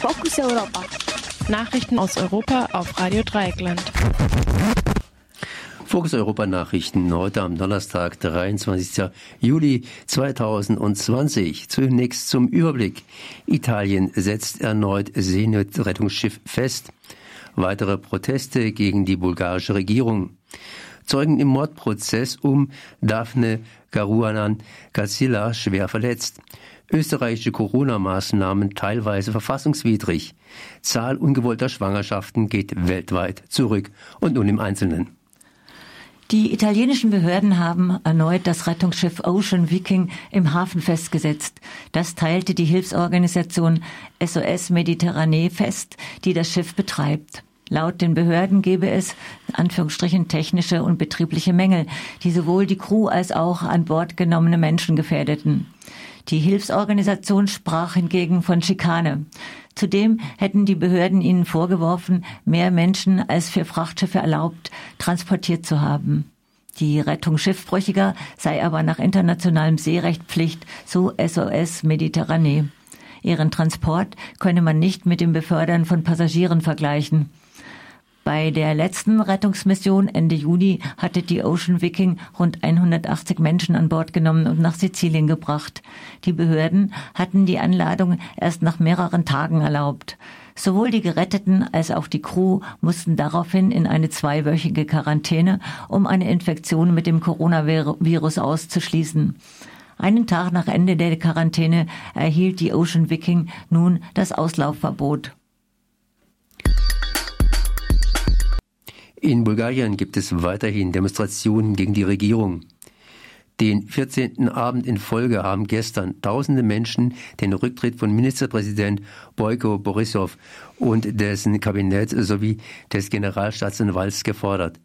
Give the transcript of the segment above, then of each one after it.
Fokus Europa. Nachrichten aus Europa auf Radio Dreieckland. Fokus Europa Nachrichten heute am Donnerstag, 23. Juli 2020. Zunächst zum Überblick. Italien setzt erneut Seenot-Rettungsschiff fest. Weitere Proteste gegen die bulgarische Regierung. Zeugen im Mordprozess um Daphne Caruanan Gazilla schwer verletzt. Österreichische Corona-Maßnahmen teilweise verfassungswidrig. Zahl ungewollter Schwangerschaften geht weltweit zurück. Und nun im Einzelnen. Die italienischen Behörden haben erneut das Rettungsschiff Ocean Viking im Hafen festgesetzt. Das teilte die Hilfsorganisation SOS Mediterranee fest, die das Schiff betreibt. Laut den Behörden gebe es Anführungsstrichen technische und betriebliche Mängel, die sowohl die Crew als auch an Bord genommene Menschen gefährdeten. Die Hilfsorganisation sprach hingegen von Schikane. Zudem hätten die Behörden ihnen vorgeworfen, mehr Menschen als für Frachtschiffe erlaubt transportiert zu haben. Die Rettung Schiffbrüchiger sei aber nach internationalem Seerecht Pflicht, so SOS Mediterranee. Ihren Transport könne man nicht mit dem Befördern von Passagieren vergleichen. Bei der letzten Rettungsmission Ende Juni hatte die Ocean Viking rund 180 Menschen an Bord genommen und nach Sizilien gebracht. Die Behörden hatten die Anladung erst nach mehreren Tagen erlaubt. Sowohl die Geretteten als auch die Crew mussten daraufhin in eine zweiwöchige Quarantäne, um eine Infektion mit dem Coronavirus auszuschließen. Einen Tag nach Ende der Quarantäne erhielt die Ocean Viking nun das Auslaufverbot. In Bulgarien gibt es weiterhin Demonstrationen gegen die Regierung. Den 14. Abend in Folge haben gestern tausende Menschen den Rücktritt von Ministerpräsident Boyko Borisov und dessen Kabinett sowie des Generalstaatsanwalts gefordert.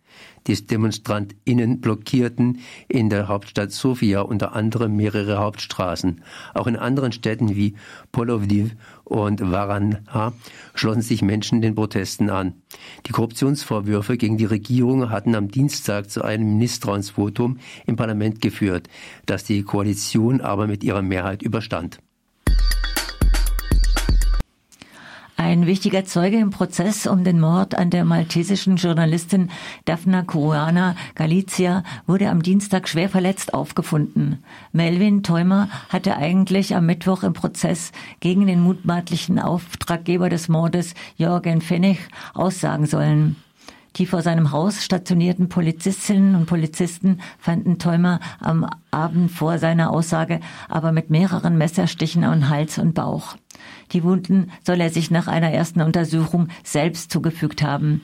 Die DemonstrantInnen blockierten in der Hauptstadt Sofia unter anderem mehrere Hauptstraßen. Auch in anderen Städten wie Polovdiv und Varanha schlossen sich Menschen den Protesten an. Die Korruptionsvorwürfe gegen die Regierung hatten am Dienstag zu einem Misstrauensvotum im Parlament geführt, das die Koalition aber mit ihrer Mehrheit überstand. Ein wichtiger Zeuge im Prozess um den Mord an der maltesischen Journalistin Daphna Caruana Galizia wurde am Dienstag schwer verletzt aufgefunden. Melvin Theumer hatte eigentlich am Mittwoch im Prozess gegen den mutmaßlichen Auftraggeber des Mordes Jorgen Fenech aussagen sollen. Die vor seinem Haus stationierten Polizistinnen und Polizisten fanden Theumer am Abend vor seiner Aussage aber mit mehreren Messerstichen an Hals und Bauch. Die Wunden soll er sich nach einer ersten Untersuchung selbst zugefügt haben.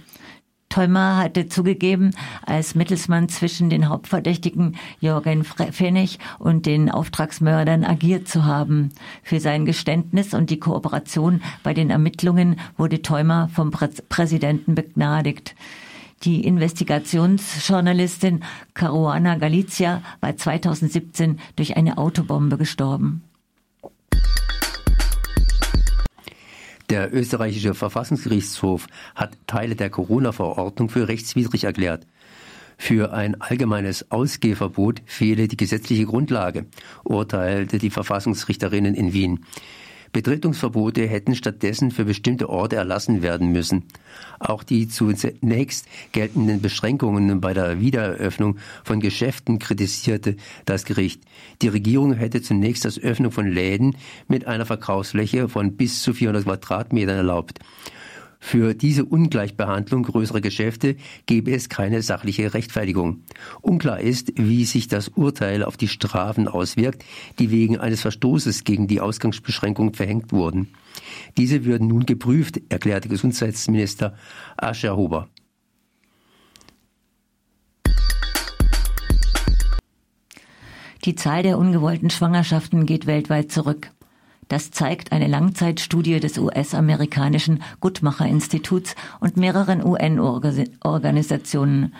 Theumer hatte zugegeben, als Mittelsmann zwischen den Hauptverdächtigen Jorgen Pfennig und den Auftragsmördern agiert zu haben. Für sein Geständnis und die Kooperation bei den Ermittlungen wurde Theumer vom Prä Präsidenten begnadigt. Die Investigationsjournalistin Caruana Galizia war 2017 durch eine Autobombe gestorben. Der österreichische Verfassungsgerichtshof hat Teile der Corona-Verordnung für rechtswidrig erklärt. Für ein allgemeines Ausgehverbot fehle die gesetzliche Grundlage, urteilte die Verfassungsrichterinnen in Wien. Betretungsverbote hätten stattdessen für bestimmte Orte erlassen werden müssen. Auch die zunächst geltenden Beschränkungen bei der Wiedereröffnung von Geschäften kritisierte das Gericht. Die Regierung hätte zunächst das Öffnen von Läden mit einer Verkaufsfläche von bis zu 400 Quadratmetern erlaubt. Für diese Ungleichbehandlung größerer Geschäfte gebe es keine sachliche Rechtfertigung. Unklar ist, wie sich das Urteil auf die Strafen auswirkt, die wegen eines Verstoßes gegen die Ausgangsbeschränkung verhängt wurden. Diese würden nun geprüft, erklärte Gesundheitsminister Ascher Huber. Die Zahl der ungewollten Schwangerschaften geht weltweit zurück. Das zeigt eine Langzeitstudie des US-amerikanischen Guttmacher-Instituts und mehreren UN-Organisationen.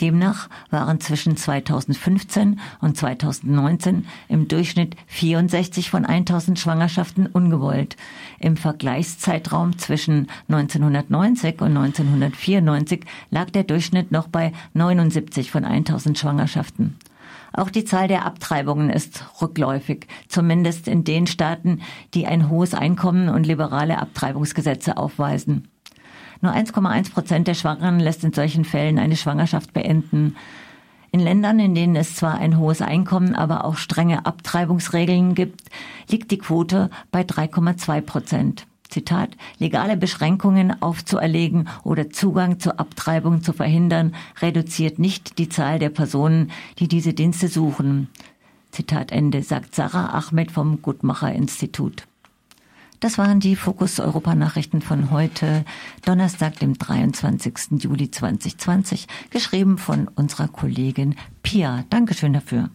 Demnach waren zwischen 2015 und 2019 im Durchschnitt 64 von 1000 Schwangerschaften ungewollt. Im Vergleichszeitraum zwischen 1990 und 1994 lag der Durchschnitt noch bei 79 von 1000 Schwangerschaften. Auch die Zahl der Abtreibungen ist rückläufig, zumindest in den Staaten, die ein hohes Einkommen und liberale Abtreibungsgesetze aufweisen. Nur 1,1 Prozent der Schwangeren lässt in solchen Fällen eine Schwangerschaft beenden. In Ländern, in denen es zwar ein hohes Einkommen, aber auch strenge Abtreibungsregeln gibt, liegt die Quote bei 3,2 Prozent. Zitat, legale Beschränkungen aufzuerlegen oder Zugang zur Abtreibung zu verhindern, reduziert nicht die Zahl der Personen, die diese Dienste suchen. Zitat Ende, sagt Sarah Ahmed vom Gutmacher Institut. Das waren die Fokus Europa Nachrichten von heute, Donnerstag, dem 23. Juli 2020, geschrieben von unserer Kollegin Pia. Dankeschön dafür.